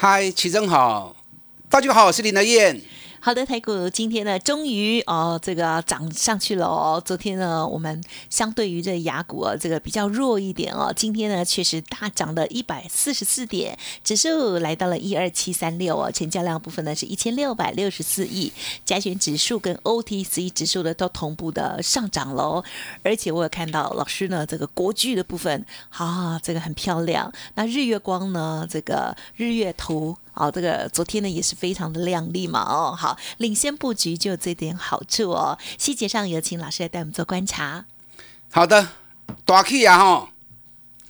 嗨，齐真好，大家好，我是林德燕。好的，台股今天呢，终于哦，这个涨上去了哦。昨天呢，我们相对于这雅股啊，这个比较弱一点哦。今天呢，确实大涨了一百四十四点，指数来到了一二七三六哦。成交量部分呢是一千六百六十四亿，加权指数跟 OTC 指数的都同步的上涨喽。而且我有看到老师呢，这个国剧的部分，啊，这个很漂亮。那日月光呢，这个日月图。哦，这个昨天呢也是非常的亮丽嘛，哦，好，领先布局就有这点好处哦。细节上有请老师来带我们做观察。好的，大 K 啊哈，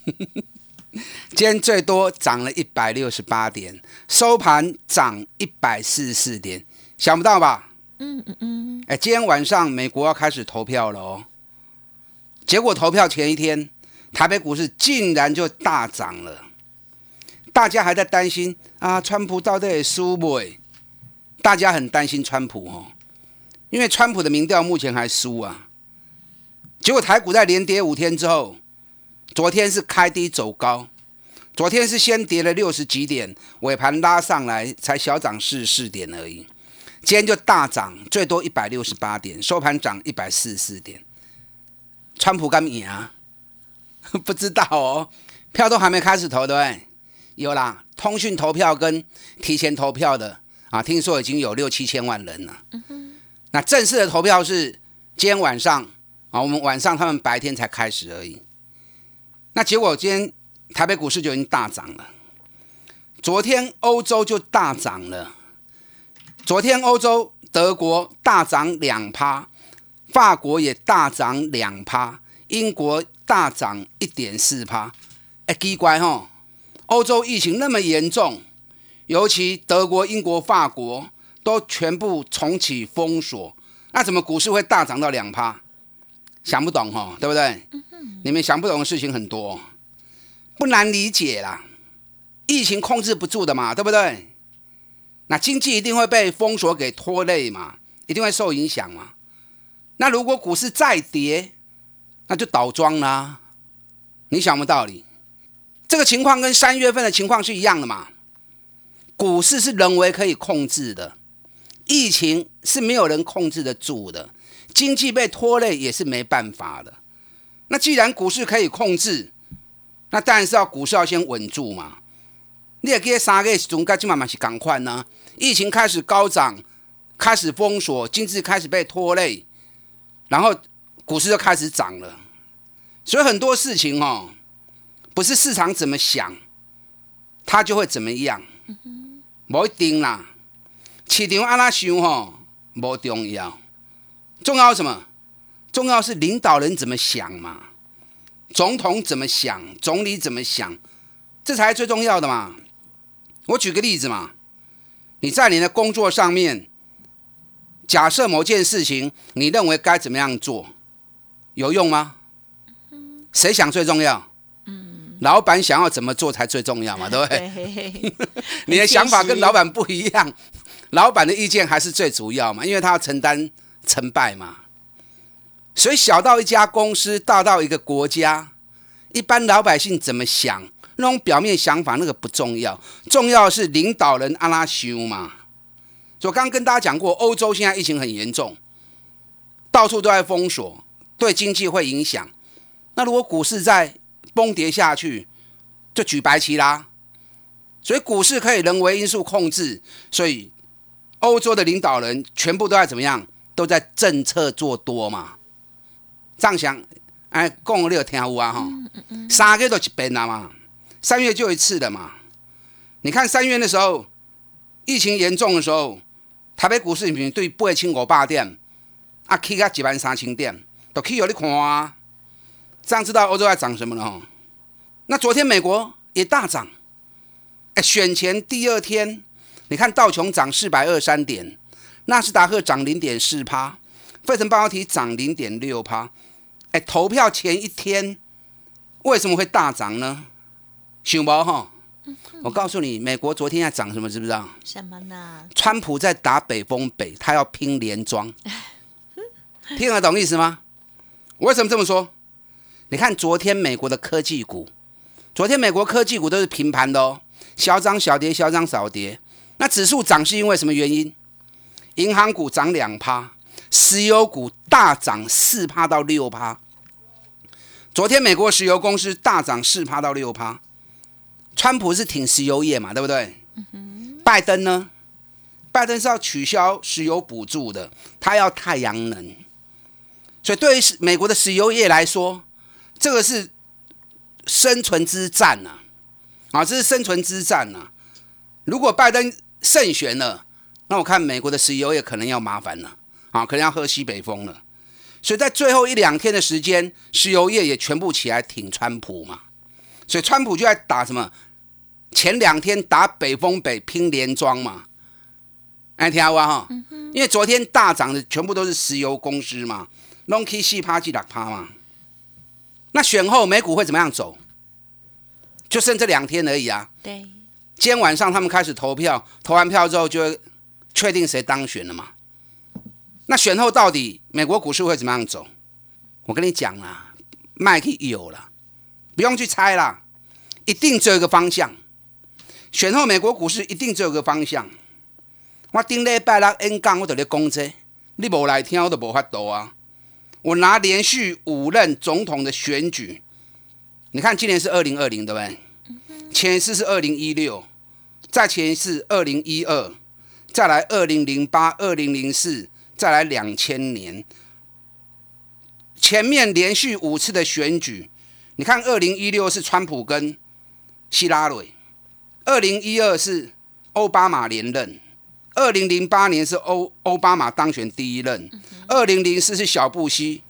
今天最多涨了一百六十八点，收盘涨一百四十四点，想不到吧？嗯嗯嗯。哎，今天晚上美国要开始投票了哦，结果投票前一天，台北股市竟然就大涨了。大家还在担心啊，川普到底输不？大家很担心川普哦，因为川普的民调目前还输啊。结果台股在连跌五天之后，昨天是开低走高，昨天是先跌了六十几点，尾盘拉上来才小涨四十四点而已。今天就大涨，最多一百六十八点，收盘涨一百四十四点。川普干米啊？不知道哦，票都还没开始投，对不对？有啦，通讯投票跟提前投票的啊，听说已经有六七千万人了。那正式的投票是今天晚上啊，我们晚上他们白天才开始而已。那结果今天台北股市就已经大涨了，昨天欧洲就大涨了。昨天欧洲德国大涨两趴，法国也大涨两趴，英国大涨一点四趴。哎，奇怪吼！欧洲疫情那么严重，尤其德国、英国、法国都全部重启封锁，那怎么股市会大涨到两趴？想不懂哈，对不对？你们想不懂的事情很多，不难理解啦。疫情控制不住的嘛，对不对？那经济一定会被封锁给拖累嘛，一定会受影响嘛。那如果股市再跌，那就倒庄啦。你想不道理。这个情况跟三月份的情况是一样的嘛？股市是人为可以控制的，疫情是没有人控制得住的，经济被拖累也是没办法的。那既然股市可以控制，那当然是要股市要先稳住嘛。你也可以三个月中，该起码嘛是赶快呢。疫情开始高涨，开始封锁，经济开始被拖累，然后股市就开始涨了。所以很多事情哦。不是市场怎么想，它就会怎么样，不一定啦。市场安那想吼，不重要，重要什么？重要是领导人怎么想嘛，总统怎么想，总理怎么想，这才最重要的嘛。我举个例子嘛，你在你的工作上面，假设某件事情，你认为该怎么样做，有用吗？谁想最重要？老板想要怎么做才最重要嘛？对不对？你的想法跟老板不一样，老板的意见还是最主要嘛？因为他要承担成败嘛。所以小到一家公司，大到一个国家，一般老百姓怎么想，那种表面想法那个不重要，重要是领导人阿拉修嘛。我刚刚跟大家讲过，欧洲现在疫情很严重，到处都在封锁，对经济会影响。那如果股市在崩跌下去，就举白旗啦。所以股市可以人为因素控制，所以欧洲的领导人全部都在怎么样？都在政策做多嘛。这样想，哎，讲你有听有啊哈。三个都一遍了嘛，三月就一次的嘛。你看三月的时候，疫情严重的时候，台北股市平均对八千五百点，啊，起个一万三千点，都起有你看啊。这样知道欧洲在涨什么了？那昨天美国也大涨，哎，选前第二天，你看道琼涨四百二三点，纳斯达克涨零点四趴，费城半导体涨零点六趴。哎，投票前一天为什么会大涨呢？想不哈？我告诉你，美国昨天在涨什么，知不知道？什么呢？川普在打北风北，他要拼连庄，听得懂意思吗？我为什么这么说？你看昨天美国的科技股，昨天美国科技股都是平盘的哦，小涨小跌，小涨小跌。那指数涨是因为什么原因？银行股涨两趴，石油股大涨四趴到六趴。昨天美国石油公司大涨四趴到六趴。川普是挺石油业嘛，对不对？拜登呢？拜登是要取消石油补助的，他要太阳能。所以对于美国的石油业来说，这个是生存之战呐！啊，这是生存之战呐！如果拜登胜选了，那我看美国的石油业可能要麻烦了啊，可能要喝西北风了。所以在最后一两天的时间，石油业也全部起来挺川普嘛。所以川普就在打什么？前两天打北风北拼连庄嘛，哎，听好啊哈，因为昨天大涨的全部都是石油公司嘛，long K 四趴几两趴嘛，那选后美股会怎么样走？就剩这两天而已啊。对，今天晚上他们开始投票，投完票之后就会确定谁当选了嘛。那选后到底美国股市会怎么样走？我跟你讲啦，麦克有了，不用去猜啦，一定只有一个方向。选后美国股市一定只有一个方向。我顶礼拜六 N 讲，我就咧讲这，你无来听，我都无法度啊。我拿连续五任总统的选举，你看今年是二零二零，对不对？前一次是二零一六，再前一次二零一二，再来二零零八、二零零四，再来两千年。前面连续五次的选举，你看二零一六是川普跟希拉蕊。二零一二是奥巴马连任，二零零八年是欧奥巴马当选第一任，二零零四是小布希，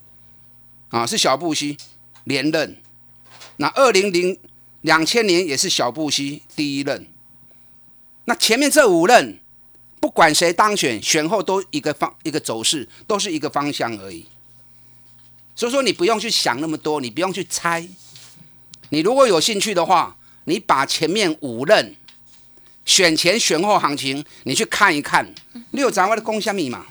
啊是小布希连任，那二零零两千年也是小布希第一任，那前面这五任不管谁当选，选后都一个方一个走势，都是一个方向而已，所以说你不用去想那么多，你不用去猜，你如果有兴趣的话。你把前面五任选前选后行情，你去看一看，你有掌握的共享密码。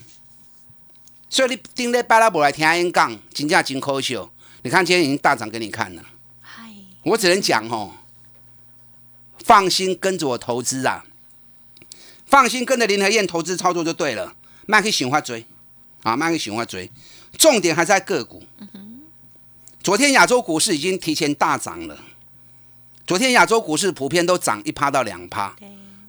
所以你顶礼拜拉伯来听演讲，真正真可笑。你看今天已经大涨给你看了。嗨，我只能讲哦，放心跟着我投资啊，放心跟着林和燕投资操作就对了。卖去循环追啊，卖去循环追，重点还在个股。昨天亚洲股市已经提前大涨了。昨天亚洲股市普遍都涨一趴到两趴，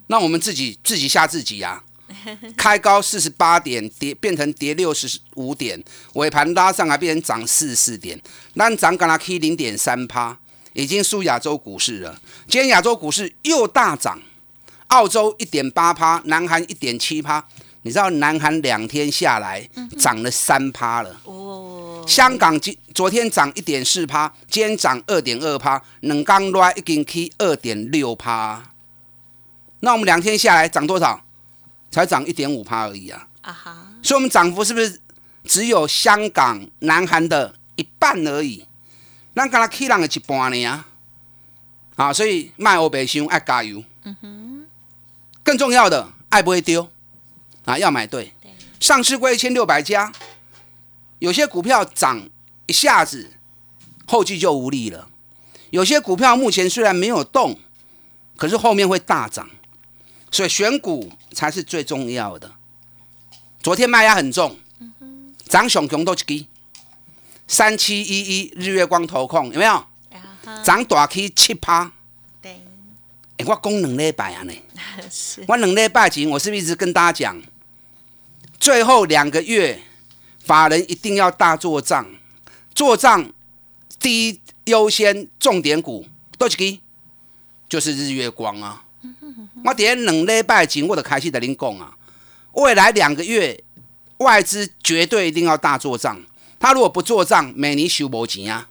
那我们自己自己吓自己呀！开高四十八点，跌变成跌六十五点，尾盘拉上来变成涨四十四点，那涨刚拉 K 零点三趴，已经输亚洲股市了。今天亚洲股市又大涨，澳洲一点八趴，南韩一点七趴，你知道南韩两天下来涨了三趴了。哦香港今昨天涨一点四趴，今天涨二点二趴，冷刚来已经 K 二点六趴。那我们两天下来涨多少？才涨一点五趴而已啊！啊哈！所以我们涨幅是不是只有香港、南韩的一半而已？咱刚才起浪的一半呢啊！啊，所以卖欧白箱爱加油。嗯哼。更重要的，爱不会丢啊！要买对。上市过一千六百家。有些股票涨一下子，后继就无力了；有些股票目前虽然没有动，可是后面会大涨，所以选股才是最重要的。昨天卖压很重，涨熊熊都去三七一一日月光投控有没有？涨大 K 七趴。对，我讲两礼拜啊呢，我两礼拜前我是不是一直跟大家讲，最后两个月。法人一定要大做账，做账第一优先重点股都是给，就是日月光啊。我点两礼拜前我就开始在您讲啊，未来两个月外资绝对一定要大做账，他如果不做账，每年收无钱啊，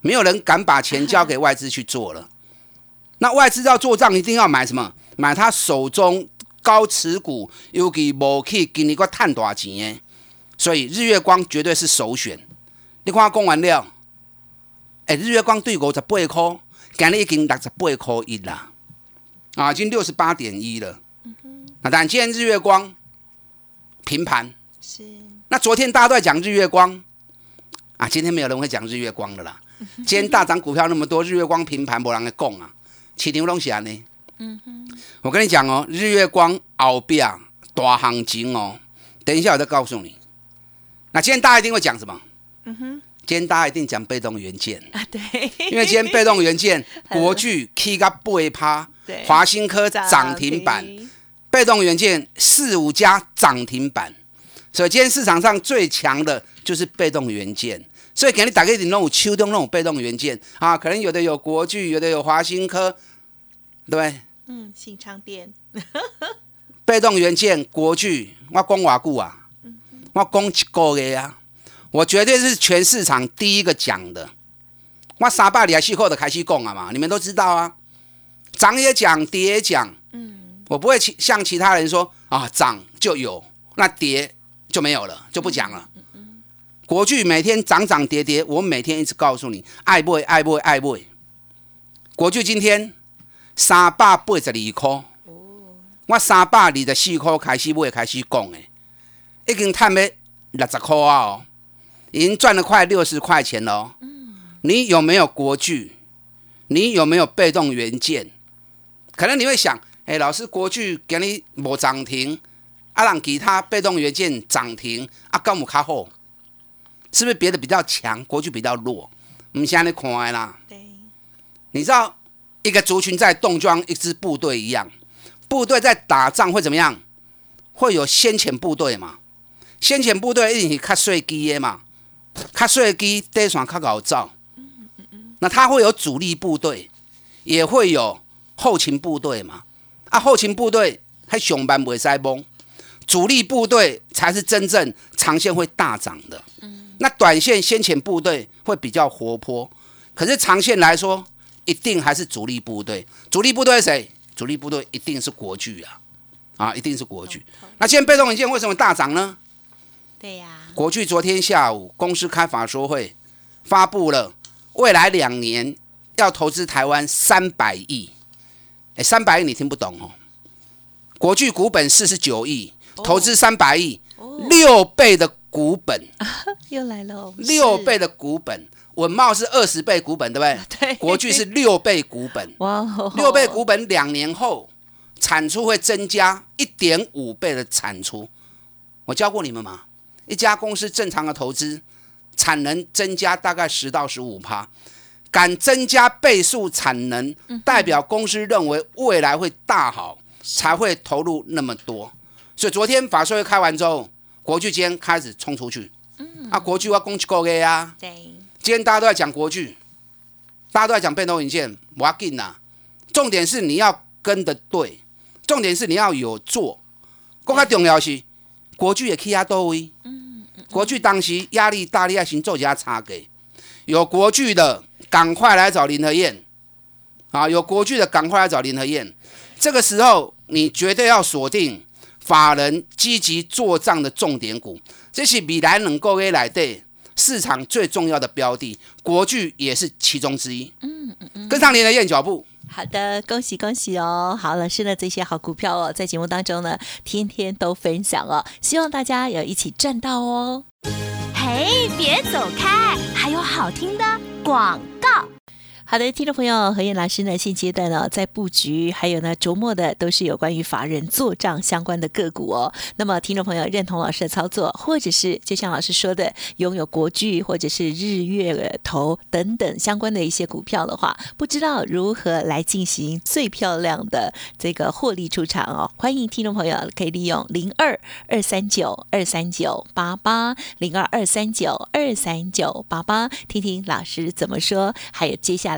没有人敢把钱交给外资去做了。那外资要做账，一定要买什么？买他手中高持股，尤其无去给你个探大钱的，所以日月光绝对是首选。你看我讲完了，哎，日月光对五十八块，今日已经六十八块一啦，啊，已经六十八点一了。那但今天日月光平盘，是。那昨天大家都在讲日月光，啊，今天没有人会讲日月光的啦。今天大涨股票那么多，日月光平盘，没人会讲啊。起牛东西啊呢？嗯哼。我跟你讲哦，日月光后边大行情哦，等一下我再告诉你。那今天大家一定会讲什么？嗯哼。今天大家一定讲被动元件啊，对。因为今天被动元件，国巨 K 个八趴，对。华新科涨停板。被动元件四五家涨停板，所以今天市场上最强的就是被动元件。所以给你打个点那种秋冬那种被动元件啊，可能有的有国巨，有的有华新科，对不对？嗯，新昌店。被动元件国巨，我讲瓦固啊，我讲一个月啊，我绝对是全市场第一个讲的。我三百里还四块的开始讲啊嘛，你们都知道啊，涨也讲，跌也讲。我不会其像其他人说啊，涨就有，那跌就没有了，就不讲了。国巨每天涨涨跌跌，我每天一直告诉你，爱不爱不爱不。国巨今天三百八十二块，我三百二十四块开始买开始讲的，已经赚了六十块啊，哦，已经赚了快六十块钱了。你有没有国巨？你有没有被动元件？可能你会想。哎，老师，国巨给你无涨停，啊，让其他被动元件涨停，啊，高姆卡好，是不是别的比较强，国巨比较弱？我们现在看啦。对。你知道一个族群在动装一支部队一样，部队在打仗会怎么样？会有先遣部队嘛？先遣部队一定是卡碎机的嘛？卡碎机底线卡搞造。那它会有主力部队，也会有后勤部队嘛？啊，后勤部队还上班不会塞崩，主力部队才是真正长线会大涨的。嗯，那短线先遣部队会比较活泼，可是长线来说，一定还是主力部队。主力部队谁？主力部队一定是国巨啊，啊，一定是国巨。那现在被动元件为什么大涨呢？对呀，国巨昨天下午公司开法说会，发布了未来两年要投资台湾三百亿。哎，三百亿你听不懂哦。国巨股本四十九亿，投资三百亿，六倍的股本 又来了。六倍的股本，稳茂是二十倍股本，对不对？对。国巨是六倍股本。哇。六倍股本，两年后产出会增加一点五倍的产出。我教过你们吗？一家公司正常的投资，产能增加大概十到十五趴。敢增加倍数产能，代表公司认为未来会大好，才会投入那么多。所以昨天法说会开完之后，国巨今天开始冲出去。嗯，啊，国巨要攻击够 A 啊。对，今天大家都在讲国巨，大家都在讲被动元件，我要紧呐。重点是你要跟的对，重点是你要有做。更加重要是国巨也起压到位。嗯嗯。国巨当时压力大，你要先做一下差给。有国巨的。赶快来找林和燕，啊，有国巨的赶快来找林和燕。这个时候你绝对要锁定法人积极做账的重点股，这是米兰能够给来对市场最重要的标的，国巨也是其中之一。嗯嗯嗯，跟上林和燕脚步。好的，恭喜恭喜哦！好，老师的这些好股票哦，在节目当中呢，天天都分享哦，希望大家有一起赚到哦。嘿，别走开，还有好听的广告。好的，听众朋友，何燕老师呢？现阶段呢，在布局，还有呢，琢磨的都是有关于法人做账相关的个股哦。那么，听众朋友认同老师的操作，或者是就像老师说的，拥有国巨或者是日月投等等相关的一些股票的话，不知道如何来进行最漂亮的这个获利出场哦。欢迎听众朋友可以利用零二二三九二三九八八零二二三九二三九八八，听听老师怎么说。还有接下来。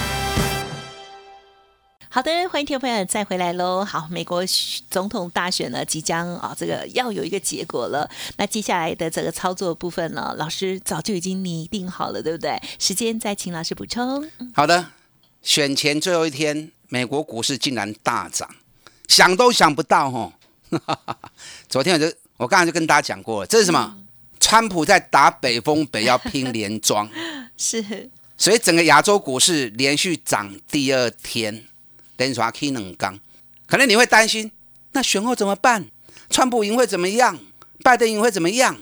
好的，欢迎听众朋友再回来喽。好，美国总统大选呢，即将啊，这个要有一个结果了。那接下来的这个操作部分呢，老师早就已经拟定好了，对不对？时间再请老师补充。好的，选前最后一天，美国股市竟然大涨，想都想不到哦。昨天我就我刚才就跟大家讲过了，这是什么？川普在打北风北，要拼连庄，是。所以整个亚洲股市连续涨第二天。连刷 K 能刚，可能你会担心，那选后怎么办？川普赢会怎么样？拜登赢会怎么样？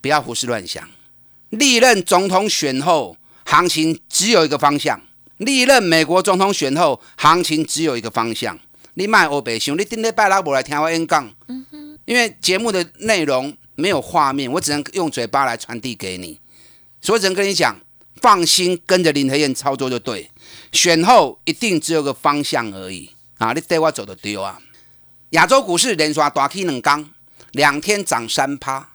不要胡思乱想。历任总统选后，行情只有一个方向；历任美国总统选后，行情只有一个方向。你卖欧北想，你顶礼拜拉伯来听我演讲。因为节目的内容没有画面，我只能用嘴巴来传递给你，所以只能跟你讲，放心跟着林和燕操作就对。选后一定只有个方向而已啊！你带我走的丢啊！亚洲股市连刷大 K 两刚，两天涨三趴，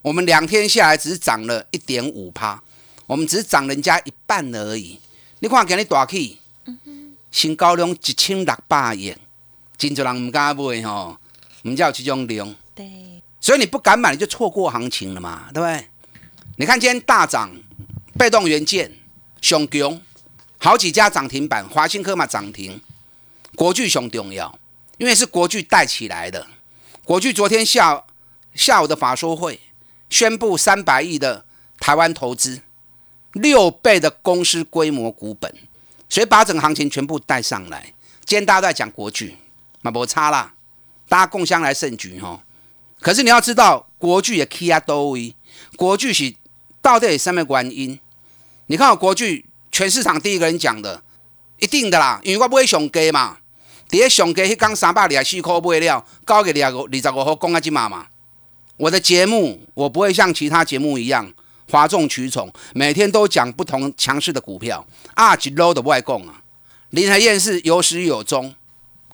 我们两天下来只是涨了一点五趴，我们只是涨人家一半而已。你看今日大 K，新高量一千六百元，真多人唔敢买吼，唔叫这种量。对，所以你不敢买，你就错过行情了嘛，对不对？你看今天大涨，被动元件上强。好几家涨停板，华兴科嘛涨停，国巨熊重要，因为是国巨带起来的。国巨昨天下下午的法说会宣布三百亿的台湾投资，六倍的公司规模股本，所以把整个行情全部带上来。今天大家都在讲国巨，嘛不差啦，大家共襄来胜局哈。可是你要知道，国巨也 key 啊多位，国巨是到底什么原因？你看国巨。全市场第一个人讲的，一定的啦，因为我不会上价嘛。第一上价，迄讲三百二十四块买了，高给二十五、二十五号讲啊，几码嘛。我的节目，我不会像其他节目一样哗众取宠，每天都讲不同强势的股票啊，几 low 的外供啊。林海燕是有始有终，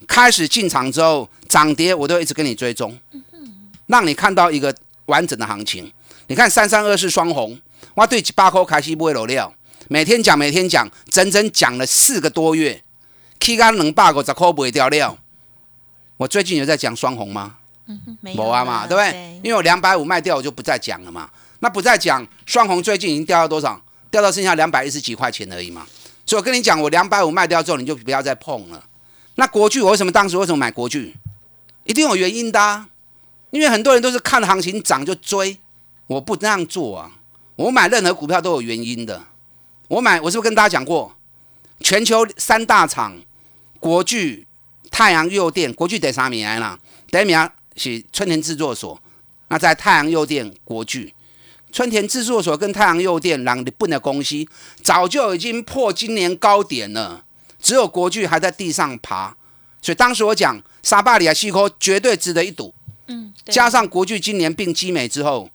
开始进场之后涨跌，我都一直跟你追踪，让你看到一个完整的行情。你看三三二四双红，我对八块开始买了料。每天讲，每天讲，整整讲了四个多月，K 干能八个十块不会掉料。我最近有在讲双红吗？没有啊嘛，对不对？因为我两百五卖掉，我就不再讲了嘛。那不再讲双红，最近已经掉到多少？掉到剩下两百一十几块钱而已嘛。所以我跟你讲，我两百五卖掉之后，你就不要再碰了。那国巨，我为什么当时为什么买国巨？一定有原因的，因为很多人都是看行情涨就追，我不那样做啊。我买任何股票都有原因的。我买，我是不是跟大家讲过，全球三大厂，国巨、太阳诱电，国巨得啥名啦，第一名是春田制作所，那在太阳诱电、国巨、春田制作所跟太阳诱电两日本的公司，早就已经破今年高点了，只有国巨还在地上爬，所以当时我讲沙巴里亚西科绝对值得一赌，嗯，加上国巨今年并基美之后，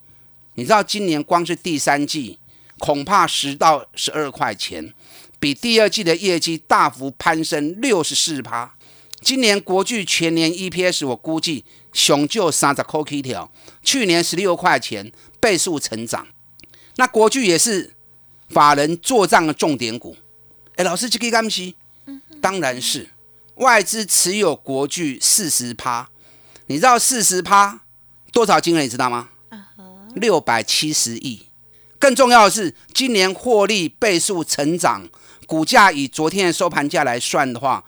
你知道今年光是第三季。恐怕十到十二块钱，比第二季的业绩大幅攀升六十四趴。今年国巨全年 EPS 我估计雄就三十块起条，去年十六块钱倍数成长。那国巨也是法人做账的重点股。哎，老师这个干西？当然是外资持有国巨四十趴。你知道四十趴多少金额？你知道吗？六百七十亿。更重要的是，今年获利倍数成长，股价以昨天的收盘价来算的话，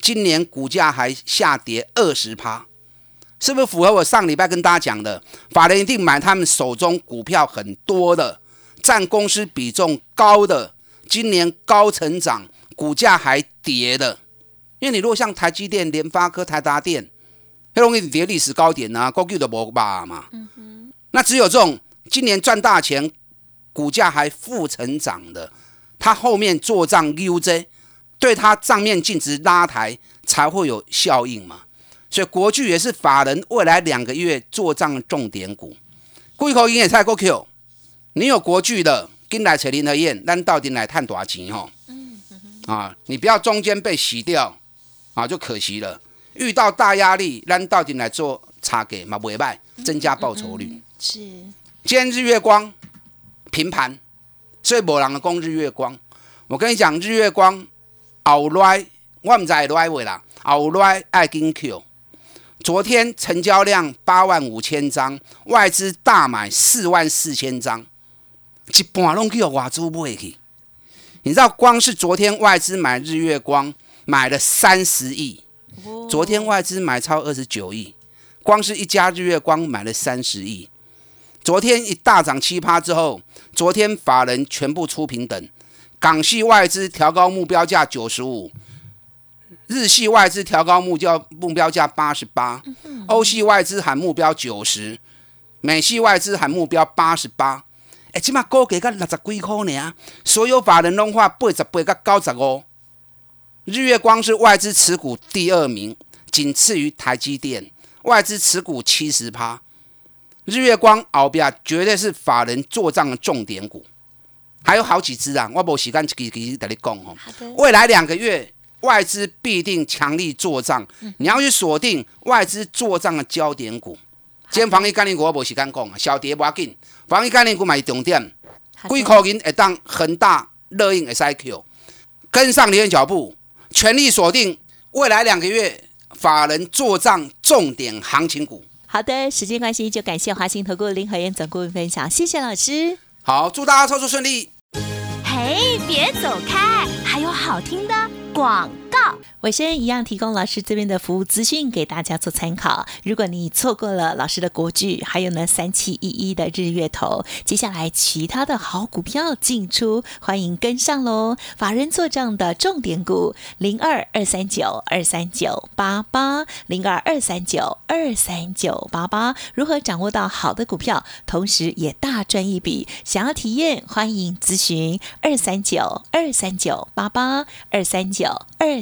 今年股价还下跌二十趴，是不是符合我上礼拜跟大家讲的？法人一定买他们手中股票很多的，占公司比重高的，今年高成长，股价还跌的。因为你如果像台积电、联发科、台达电，很容易跌历史高点啊，高 Q 的博吧嘛。那只有这种今年赚大钱。股价还负成长的，它后面做账 UJ，对它账面净值拉抬才会有效应嘛。所以国巨也是法人未来两个月做账重点股。贵口营也太过 Q，你有国巨的，跟来扯林和燕，咱到底来探多少钱吼？啊，你不要中间被洗掉啊，就可惜了。遇到大压力，咱到底来做差给嘛，袂卖，增加报酬率。是，今天日月光平盘，所以无人讲日月光。我跟你讲，日月光后来我唔知会来未啦，后来爱跟 Q。昨天成交量八万五千张，外资大买四万四千张，一半拢去外资买去。你知道，光是昨天外资买日月光买了三十亿，昨天外资买超二十九亿，光是一家日月光买了三十亿。昨天一大涨七趴之后，昨天法人全部出平等，港系外资调高目标价九十五。日系外资调高目标目标价八十八，欧系外资喊目标九十，美系外资喊目标八十八。哎，起码高给个六十几块呢，所有法人拢话八十八个九十五。日月光是外资持股第二名，仅次于台积电，外资持股七十趴。日月光后边绝对是法人做账的重点股，还有好几只啊，我无时间一一跟你讲哦。未来两个月。外资必定强力做账，你要去锁定外资做账的焦点股。今天防疫概念股我无时间讲啊，小跌不要紧，防疫概念股买重点，几块银会当恒大、乐应 S I Q，跟上你的脚步，全力锁定未来两个月法人做账重点行情股。好的，时间关系就感谢华兴投顾林和燕总顾问分享，谢谢老师。好，祝大家操作顺利。嘿，别走开，还有好听的。广告尾声一样提供老师这边的服务资讯给大家做参考。如果你错过了老师的国剧，还有呢三七一一的日月头，接下来其他的好股票进出，欢迎跟上喽！法人做账的重点股零二二三九二三九八八零二二三九二三九八八，如何掌握到好的股票，同时也大赚一笔？想要体验，欢迎咨询二三九二三九八八二三九二。